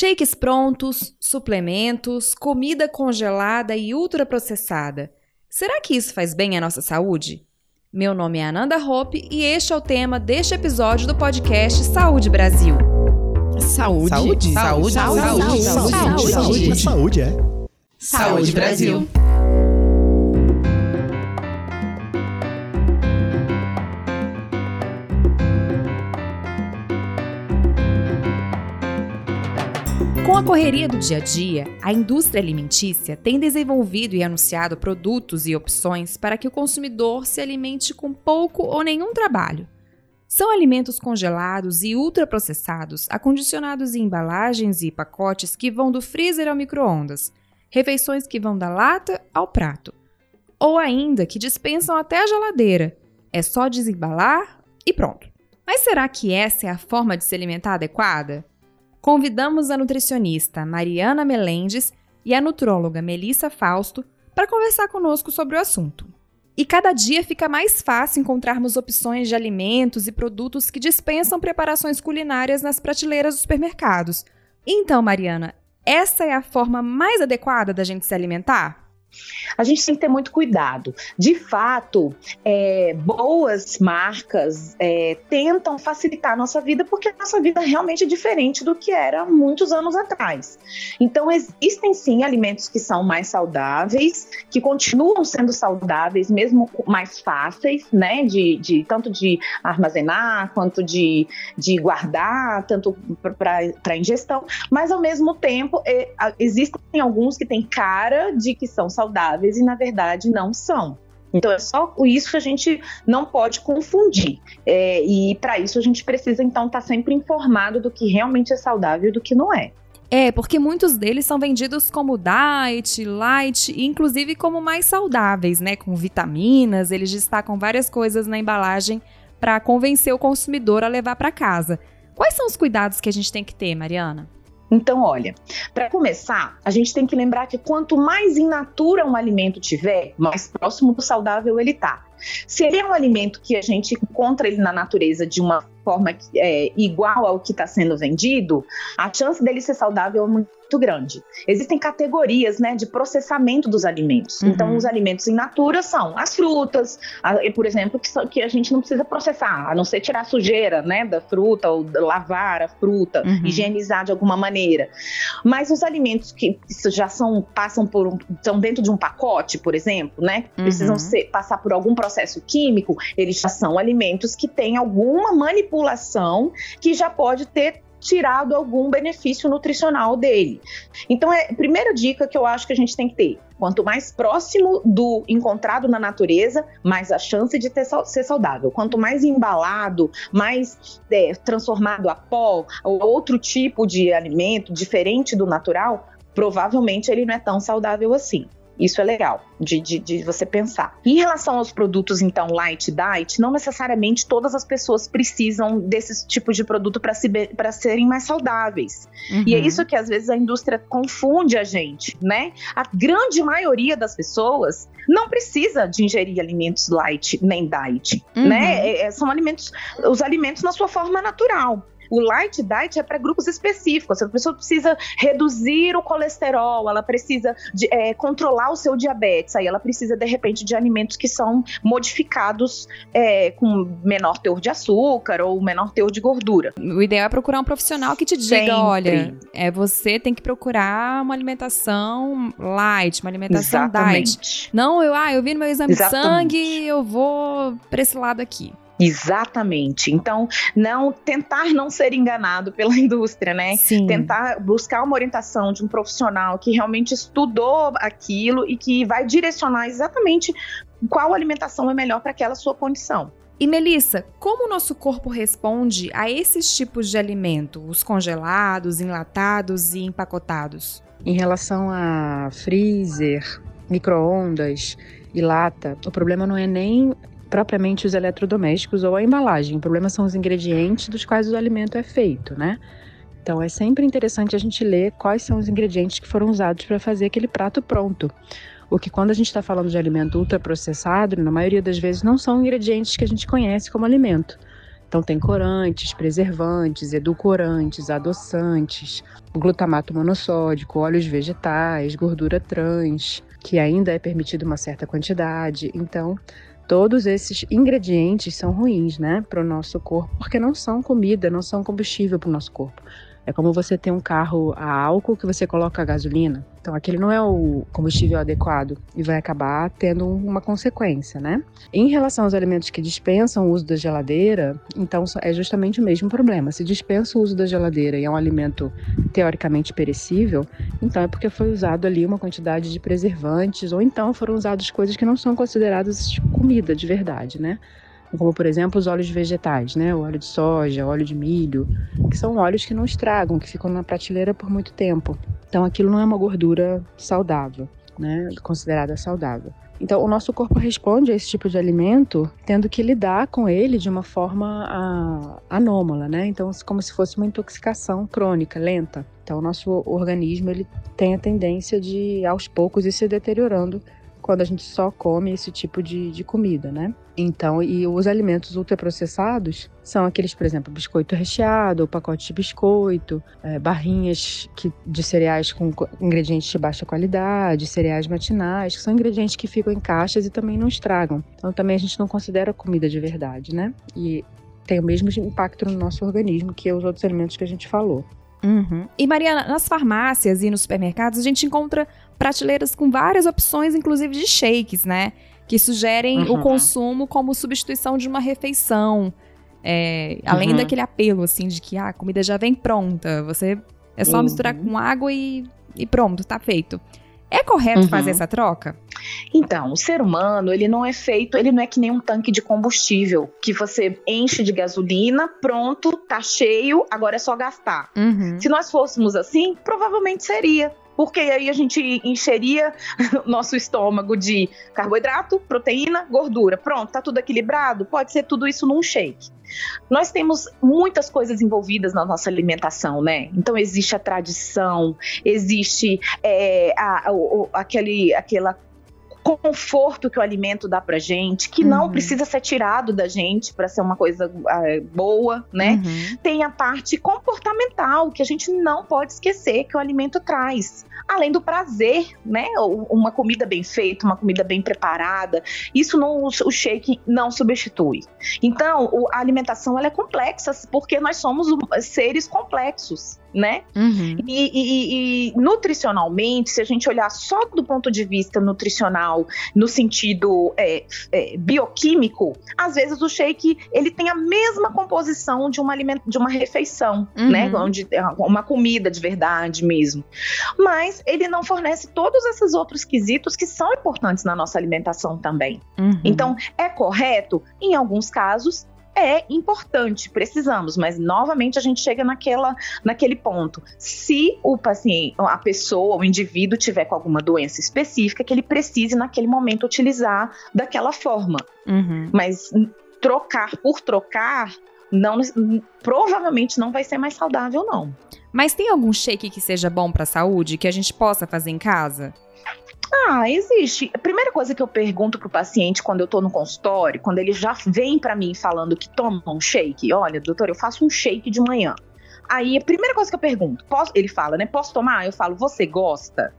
Shakes prontos, suplementos, comida congelada e ultraprocessada. Será que isso faz bem à nossa saúde? Meu nome é Ananda Hope e este é o tema deste episódio do podcast Saúde Brasil. Saúde. Saúde. Saúde. Saúde. Saúde. Saúde. Saúde, é. Saúde Brasil. A correria do dia a dia, a indústria alimentícia tem desenvolvido e anunciado produtos e opções para que o consumidor se alimente com pouco ou nenhum trabalho. São alimentos congelados e ultraprocessados, acondicionados em embalagens e pacotes que vão do freezer ao micro-ondas, refeições que vão da lata ao prato, ou ainda que dispensam até a geladeira. É só desembalar e pronto. Mas será que essa é a forma de se alimentar adequada? Convidamos a nutricionista Mariana Melendes e a nutróloga Melissa Fausto para conversar conosco sobre o assunto. E cada dia fica mais fácil encontrarmos opções de alimentos e produtos que dispensam preparações culinárias nas prateleiras dos supermercados. Então, Mariana, essa é a forma mais adequada da gente se alimentar? A gente tem que ter muito cuidado. De fato, é, boas marcas é, tentam facilitar a nossa vida porque a nossa vida realmente é diferente do que era muitos anos atrás. Então, existem sim alimentos que são mais saudáveis, que continuam sendo saudáveis, mesmo mais fáceis, né? De, de tanto de armazenar quanto de, de guardar, tanto para ingestão, mas ao mesmo tempo é, existem alguns que têm cara de que são saudáveis saudáveis e na verdade não são. Então é só isso que a gente não pode confundir. É, e para isso a gente precisa então estar tá sempre informado do que realmente é saudável e do que não é. É, porque muitos deles são vendidos como diet, light, inclusive como mais saudáveis, né? Com vitaminas, eles destacam várias coisas na embalagem para convencer o consumidor a levar para casa. Quais são os cuidados que a gente tem que ter, Mariana? Então, olha, para começar, a gente tem que lembrar que quanto mais in natura um alimento tiver, mais próximo do saudável ele tá. Se ele é um alimento que a gente encontra ele na natureza de uma forma é, igual ao que está sendo vendido, a chance dele ser saudável é muito grande. Existem categorias né, de processamento dos alimentos. Uhum. Então, os alimentos in natura são as frutas, a, por exemplo, que, que, a gente não precisa processar, a não ser tirar a sujeira né, da fruta ou lavar a fruta, uhum. higienizar de alguma maneira. Mas os alimentos que já são, passam por um, estão dentro de um pacote, por exemplo, né, precisam uhum. ser, passar por algum processo químico, eles já são alimentos que têm alguma manipulação que já pode ter tirado algum benefício nutricional dele. Então, é a primeira dica que eu acho que a gente tem que ter. Quanto mais próximo do encontrado na natureza, mais a chance de ter, ser saudável. Quanto mais embalado, mais é, transformado a pó ou outro tipo de alimento diferente do natural, provavelmente ele não é tão saudável assim. Isso é legal de, de, de, você pensar. Em relação aos produtos, então, light diet, não necessariamente todas as pessoas precisam desse tipo de produto para se, serem mais saudáveis. Uhum. E é isso que às vezes a indústria confunde a gente, né? A grande maioria das pessoas não precisa de ingerir alimentos light nem diet, uhum. né? É, é são alimentos, os alimentos na sua forma natural. O light diet é para grupos específicos. A pessoa precisa reduzir o colesterol, ela precisa de, é, controlar o seu diabetes. Aí ela precisa, de repente, de alimentos que são modificados é, com menor teor de açúcar ou menor teor de gordura. O ideal é procurar um profissional que te diga: Sempre. olha, é, você tem que procurar uma alimentação light, uma alimentação Exatamente. diet. Não, eu, ah, eu vi no meu exame Exatamente. de sangue, eu vou para esse lado aqui. Exatamente. Então, não tentar não ser enganado pela indústria, né? Sim. Tentar buscar uma orientação de um profissional que realmente estudou aquilo e que vai direcionar exatamente qual alimentação é melhor para aquela sua condição. E Melissa, como o nosso corpo responde a esses tipos de alimento, os congelados, enlatados e empacotados? Em relação a freezer, micro-ondas e lata, o problema não é nem propriamente os eletrodomésticos ou a embalagem. O problema são os ingredientes dos quais o alimento é feito, né? Então é sempre interessante a gente ler quais são os ingredientes que foram usados para fazer aquele prato pronto. O que quando a gente está falando de alimento ultraprocessado, na maioria das vezes não são ingredientes que a gente conhece como alimento. Então tem corantes, preservantes, edulcorantes, adoçantes, glutamato monossódico, óleos vegetais, gordura trans, que ainda é permitido uma certa quantidade. Então, todos esses ingredientes são ruins, né, para o nosso corpo, porque não são comida, não são combustível para o nosso corpo. É como você ter um carro a álcool que você coloca a gasolina. Então, aquele não é o combustível adequado e vai acabar tendo uma consequência, né? Em relação aos alimentos que dispensam o uso da geladeira, então é justamente o mesmo problema. Se dispensa o uso da geladeira e é um alimento teoricamente perecível, então é porque foi usado ali uma quantidade de preservantes ou então foram usadas coisas que não são consideradas comida de verdade, né? como por exemplo os óleos vegetais, né? O óleo de soja, óleo de milho, que são óleos que não estragam, que ficam na prateleira por muito tempo. Então aquilo não é uma gordura saudável, né? Considerada saudável. Então, o nosso corpo responde a esse tipo de alimento tendo que lidar com ele de uma forma a, anômala, né? Então, como se fosse uma intoxicação crônica, lenta. Então, o nosso organismo ele tem a tendência de, aos poucos, ir se deteriorando quando a gente só come esse tipo de, de comida, né? Então, e os alimentos ultraprocessados são aqueles, por exemplo, biscoito recheado, pacote de biscoito, é, barrinhas que, de cereais com ingredientes de baixa qualidade, cereais matinais, que são ingredientes que ficam em caixas e também não estragam. Então, também a gente não considera comida de verdade, né? E tem o mesmo impacto no nosso organismo que os outros alimentos que a gente falou. Uhum. E Mariana, nas farmácias e nos supermercados a gente encontra prateleiras com várias opções, inclusive de shakes, né? Que sugerem uhum. o consumo como substituição de uma refeição. É, além uhum. daquele apelo, assim, de que ah, a comida já vem pronta, você é só misturar uhum. com água e, e pronto, tá feito. É correto fazer uhum. essa troca? Então, o ser humano, ele não é feito, ele não é que nem um tanque de combustível, que você enche de gasolina, pronto, tá cheio, agora é só gastar. Uhum. Se nós fôssemos assim, provavelmente seria porque aí a gente encheria nosso estômago de carboidrato, proteína, gordura. Pronto, tá tudo equilibrado? Pode ser tudo isso num shake. Nós temos muitas coisas envolvidas na nossa alimentação, né? Então existe a tradição, existe é, a, a, a, aquele, aquela conforto que o alimento dá pra gente, que uhum. não precisa ser tirado da gente para ser uma coisa uh, boa, né? Uhum. Tem a parte comportamental que a gente não pode esquecer que o alimento traz. Além do prazer, né? Uma comida bem feita, uma comida bem preparada, isso não, o shake não substitui. Então, a alimentação ela é complexa porque nós somos seres complexos né? Uhum. E, e, e, nutricionalmente, se a gente olhar só do ponto de vista nutricional, no sentido é, é, bioquímico, às vezes o shake ele tem a mesma composição de uma alimento, de uma refeição, uhum. né? Onde é uma comida de verdade mesmo. Mas ele não fornece todos esses outros quesitos que são importantes na nossa alimentação também. Uhum. Então, é correto? Em alguns casos, é importante, precisamos, mas novamente a gente chega naquela, naquele ponto. Se o paciente, a pessoa, o indivíduo tiver com alguma doença específica, que ele precise naquele momento utilizar daquela forma. Uhum. Mas trocar por trocar, não, provavelmente não vai ser mais saudável, não. Mas tem algum shake que seja bom para a saúde que a gente possa fazer em casa? Ah, existe. A primeira coisa que eu pergunto pro paciente quando eu tô no consultório, quando ele já vem para mim falando que toma um shake, olha, doutor, eu faço um shake de manhã. Aí a primeira coisa que eu pergunto, posso, ele fala, né? Posso tomar? Eu falo, você gosta?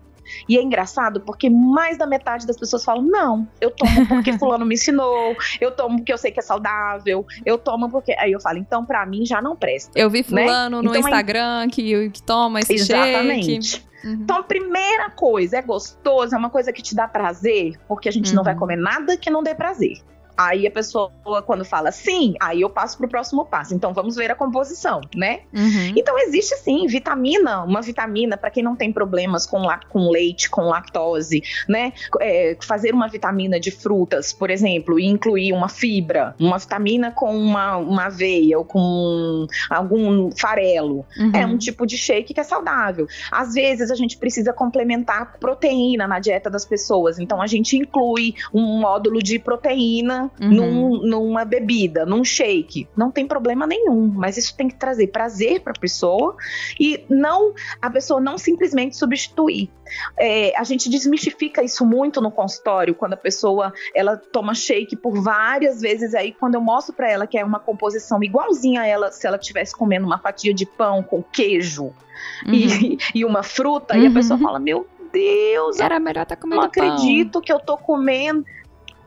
E é engraçado porque mais da metade das pessoas falam: não, eu tomo porque fulano me ensinou, eu tomo porque eu sei que é saudável, eu tomo porque. Aí eu falo, então para mim já não presta. Eu vi né? fulano né? no então, Instagram que, que toma esse Exatamente. Shake. Uhum. Então, a primeira coisa, é gostoso, é uma coisa que te dá prazer, porque a gente uhum. não vai comer nada que não dê prazer. Aí a pessoa, quando fala sim, aí eu passo para o próximo passo. Então vamos ver a composição, né? Uhum. Então existe sim vitamina, uma vitamina para quem não tem problemas com, com leite, com lactose, né? É, fazer uma vitamina de frutas, por exemplo, e incluir uma fibra, uma vitamina com uma, uma aveia ou com algum farelo. Uhum. É um tipo de shake que é saudável. Às vezes a gente precisa complementar proteína na dieta das pessoas, então a gente inclui um módulo de proteína. Num, numa bebida, num shake. Não tem problema nenhum, mas isso tem que trazer prazer para a pessoa e não a pessoa não simplesmente substituir. É, a gente desmistifica isso muito no consultório quando a pessoa ela toma shake por várias vezes aí quando eu mostro para ela que é uma composição igualzinha a ela se ela estivesse comendo uma fatia de pão com queijo uhum. e, e, uma fruta uhum. e a pessoa uhum. fala meu Deus, era melhor estar tá comendo não acredito pão. que eu tô comendo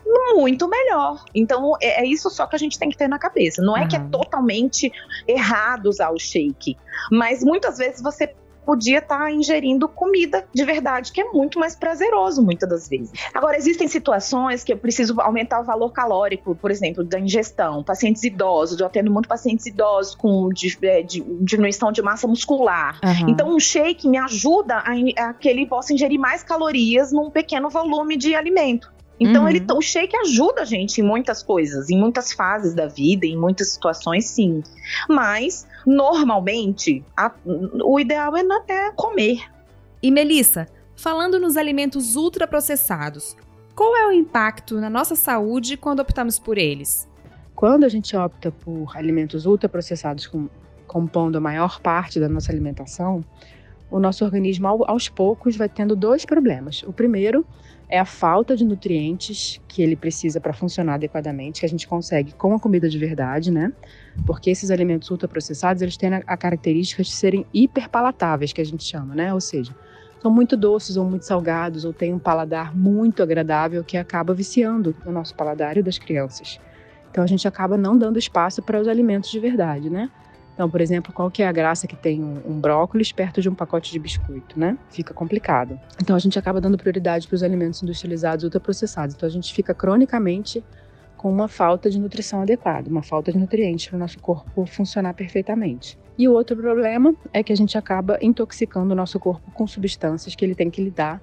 muito melhor. Então, é, é, isso só que a gente tem que ter na cabeça. Não é uhum. que é totalmente errado usar o shake, mas muitas vezes você podia estar tá ingerindo comida de verdade, que é muito mais prazeroso muitas das vezes. Agora, existem situações que eu preciso aumentar o valor calórico, por exemplo, da ingestão. Pacientes idosos, eu atendo muito pacientes idosos com é, diminuição de massa muscular. Uhum. Então, um shake me ajuda a, a que ele possa ingerir mais calorias num pequeno volume de alimento. Então, uhum. ele, o shake ajuda a gente em muitas coisas, em muitas fases da vida, em muitas situações, sim. Mas, normalmente, a, o ideal é, é comer. E Melissa, falando nos alimentos ultraprocessados, qual é o impacto na nossa saúde quando optamos por eles? Quando a gente opta por alimentos ultraprocessados com, compondo a maior parte da nossa alimentação, o nosso organismo aos poucos vai tendo dois problemas. O primeiro é a falta de nutrientes que ele precisa para funcionar adequadamente, que a gente consegue com a comida de verdade, né? Porque esses alimentos ultraprocessados, eles têm a, característica de serem hiperpalatáveis, que a gente chama, né? Ou seja, são muito doces ou muito salgados, ou têm um paladar muito agradável que acaba viciando o nosso paladar e das crianças. Então a gente acaba não dando espaço para os alimentos de verdade, né? Então, por exemplo, qual que é a graça que tem um, um brócolis perto de um pacote de biscoito, né? Fica complicado. Então, a gente acaba dando prioridade para os alimentos industrializados ultraprocessados. Então, a gente fica cronicamente com uma falta de nutrição adequada, uma falta de nutrientes para o nosso corpo funcionar perfeitamente. E o outro problema é que a gente acaba intoxicando o nosso corpo com substâncias que ele tem que lidar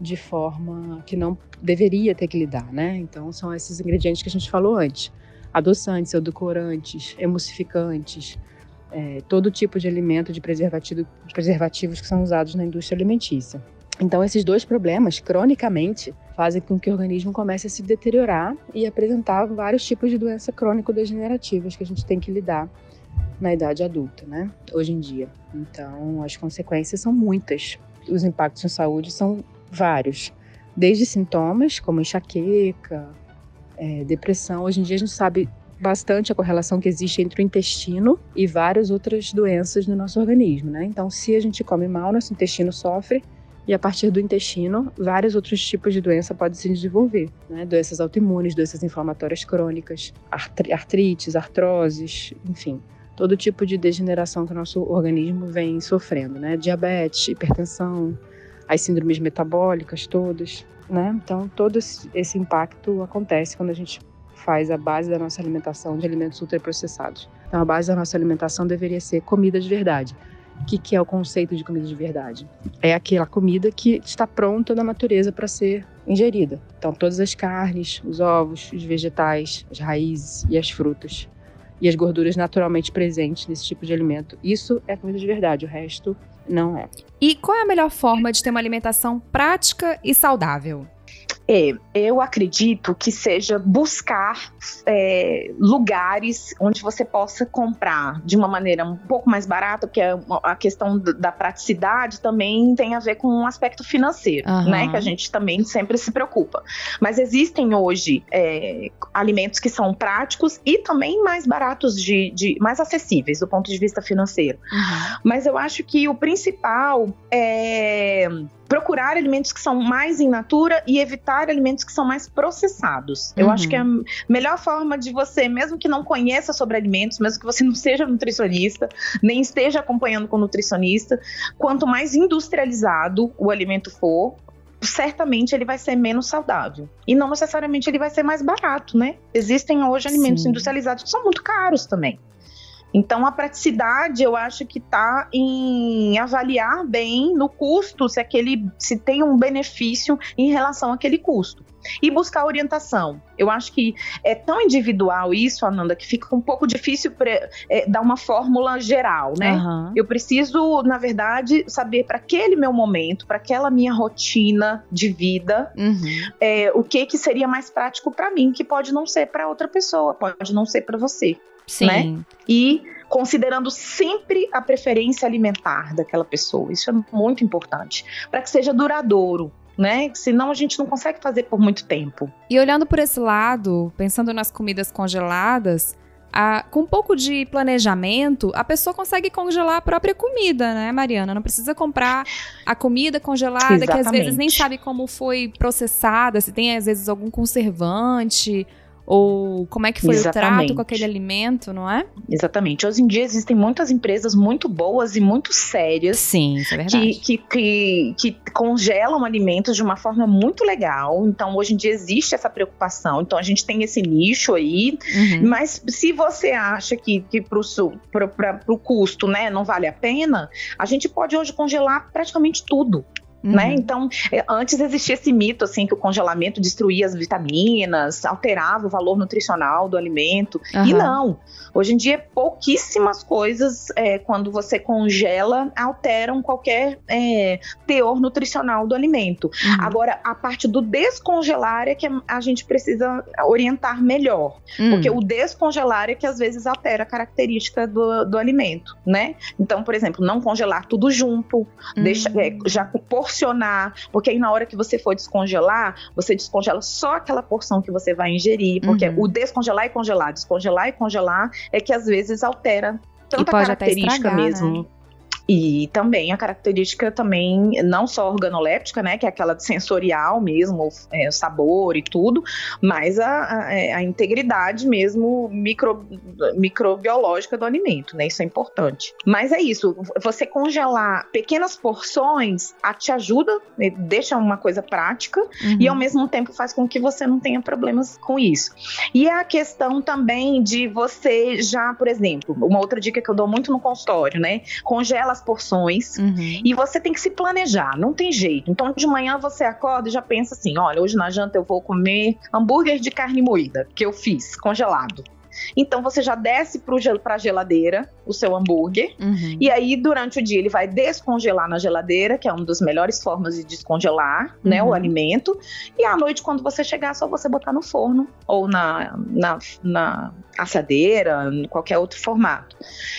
de forma que não deveria ter que lidar, né? Então, são esses ingredientes que a gente falou antes: adoçantes, edulcorantes, emulsificantes é, todo tipo de alimento de, preservativo, preservativos que são usados na indústria alimentícia. Então, esses dois problemas, cronicamente, fazem com que o organismo comece a se deteriorar e apresentar vários tipos de doenças crônico-degenerativas que a gente tem que lidar na idade adulta, né? Hoje em dia. Então, as consequências são muitas. Os impactos na saúde são vários. Desde sintomas como enxaqueca, é, depressão. Hoje em dia a gente sabe bastante a correlação que existe entre o intestino e várias outras doenças no nosso organismo, né? Então, se a gente come mal, nosso intestino sofre e a partir do intestino, vários outros tipos de doença podem se desenvolver, né? Doenças autoimunes, doenças inflamatórias crônicas, artrites, artroses, enfim, todo tipo de degeneração que o nosso organismo vem sofrendo, né? Diabetes, hipertensão, as síndromes metabólicas todas, né? Então, todo esse impacto acontece quando a gente faz a base da nossa alimentação de alimentos ultraprocessados. Então, a base da nossa alimentação deveria ser comida de verdade. O que, que é o conceito de comida de verdade? É aquela comida que está pronta na natureza para ser ingerida. Então, todas as carnes, os ovos, os vegetais, as raízes e as frutas. E as gorduras naturalmente presentes nesse tipo de alimento. Isso é comida de verdade, o resto não é. E qual é a melhor forma de ter uma alimentação prática e saudável? É, eu acredito que seja buscar é, lugares onde você possa comprar de uma maneira um pouco mais barata, porque a questão da praticidade também tem a ver com um aspecto financeiro, uhum. né? Que a gente também sempre se preocupa. Mas existem hoje é, alimentos que são práticos e também mais baratos de, de, mais acessíveis do ponto de vista financeiro. Uhum. Mas eu acho que o principal é procurar alimentos que são mais in natura e evitar alimentos que são mais processados. Uhum. Eu acho que é a melhor forma de você, mesmo que não conheça sobre alimentos, mesmo que você não seja nutricionista, nem esteja acompanhando com nutricionista, quanto mais industrializado o alimento for, certamente ele vai ser menos saudável. E não necessariamente ele vai ser mais barato, né? Existem hoje alimentos Sim. industrializados que são muito caros também. Então, a praticidade, eu acho que está em avaliar bem no custo se aquele se tem um benefício em relação àquele custo e buscar orientação. Eu acho que é tão individual isso, Ananda, que fica um pouco difícil é, dar uma fórmula geral, né? Uhum. Eu preciso, na verdade, saber para aquele meu momento, para aquela minha rotina de vida, uhum. é, o que que seria mais prático para mim, que pode não ser para outra pessoa, pode não ser para você. Sim. Né? E considerando sempre a preferência alimentar daquela pessoa. Isso é muito importante para que seja duradouro né? Senão a gente não consegue fazer por muito tempo. E olhando por esse lado, pensando nas comidas congeladas, a, com um pouco de planejamento, a pessoa consegue congelar a própria comida, né, Mariana? Não precisa comprar a comida congelada, Exatamente. que às vezes nem sabe como foi processada, se tem às vezes algum conservante ou como é que foi Exatamente. o trato com aquele alimento, não é? Exatamente. Hoje em dia existem muitas empresas muito boas e muito sérias. Sim, isso é verdade. Que, que, que, que congelam alimentos de uma forma muito legal. Então, hoje em dia existe essa preocupação. Então, a gente tem esse nicho aí. Uhum. Mas se você acha que, que para o custo né, não vale a pena, a gente pode hoje congelar praticamente tudo. Uhum. Né? Então, é, antes existia esse mito assim que o congelamento destruía as vitaminas, alterava o valor nutricional do alimento. Uhum. E não. Hoje em dia, pouquíssimas coisas, é, quando você congela, alteram qualquer é, teor nutricional do alimento. Uhum. Agora, a parte do descongelar é que a gente precisa orientar melhor. Porque uhum. o descongelar é que às vezes altera a característica do, do alimento, né? Então, por exemplo, não congelar tudo junto, deixa, é, uhum. já por porcionar, porque aí na hora que você for descongelar, você descongela só aquela porção que você vai ingerir, porque uhum. o descongelar e congelar, descongelar e congelar é que às vezes altera tanta característica estragar, mesmo. Né? E também a característica também, não só organoléptica, né, que é aquela sensorial mesmo, é, sabor e tudo, mas a, a, é, a, integridade mesmo micro, microbiológica do alimento, né, isso é importante. Mas é isso, você congelar pequenas porções a, te ajuda, né, deixa uma coisa prática uhum. e ao mesmo tempo faz com que você não tenha problemas com isso. E a questão também de você já, por exemplo, uma outra dica que eu dou muito no consultório, né, congela as porções uhum. e você tem que se planejar, não tem jeito. Então de manhã você acorda e já pensa assim: olha, hoje na janta eu vou comer hambúrguer de carne moída, que eu fiz, congelado. Então você já desce para a geladeira o seu hambúrguer uhum. e aí durante o dia ele vai descongelar na geladeira, que é uma das melhores formas de descongelar, uhum. né, o uhum. alimento. E à noite quando você chegar é só você botar no forno ou na, na, na assadeira, em qualquer outro formato.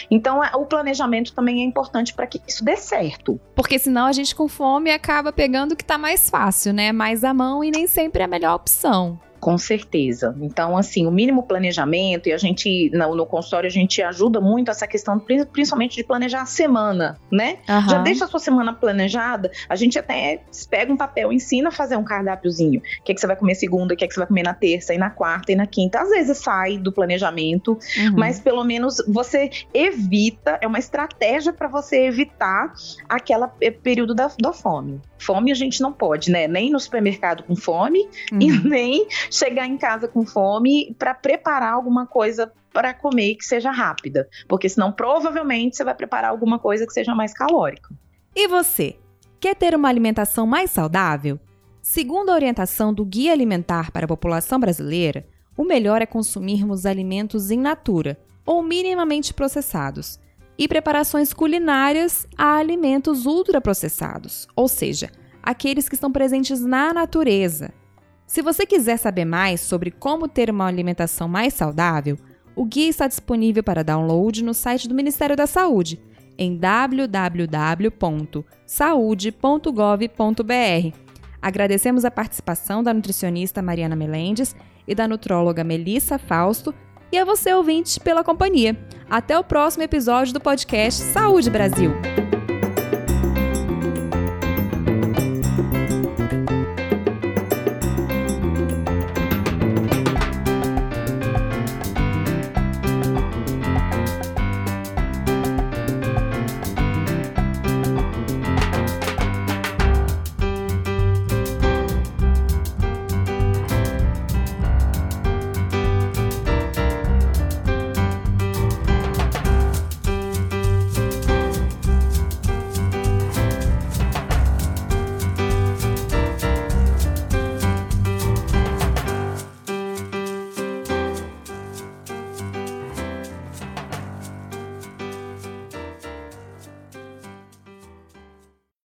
Então o planejamento também é importante para que isso dê certo. Porque senão a gente com fome acaba pegando o que está mais fácil, né, mais à mão e nem sempre é a melhor opção. Com certeza. Então, assim, o mínimo planejamento, e a gente, no, no consultório, a gente ajuda muito essa questão, principalmente de planejar a semana, né? Uhum. Já deixa a sua semana planejada, a gente até pega um papel, ensina a fazer um cardápiozinho. O que, é que você vai comer segunda, o que, é que você vai comer na terça, e na quarta, e na quinta. Às vezes sai do planejamento, uhum. mas pelo menos você evita, é uma estratégia para você evitar aquele período da, da fome. Fome a gente não pode, né? Nem no supermercado com fome uhum. e nem chegar em casa com fome para preparar alguma coisa para comer que seja rápida, porque senão provavelmente você vai preparar alguma coisa que seja mais calórica. E você, quer ter uma alimentação mais saudável? Segundo a orientação do Guia Alimentar para a População Brasileira, o melhor é consumirmos alimentos in natura ou minimamente processados e preparações culinárias a alimentos ultraprocessados, ou seja, aqueles que estão presentes na natureza, se você quiser saber mais sobre como ter uma alimentação mais saudável, o guia está disponível para download no site do Ministério da Saúde, em www.saude.gov.br. Agradecemos a participação da nutricionista Mariana Melendes e da nutróloga Melissa Fausto e a você ouvinte pela companhia. Até o próximo episódio do podcast Saúde Brasil.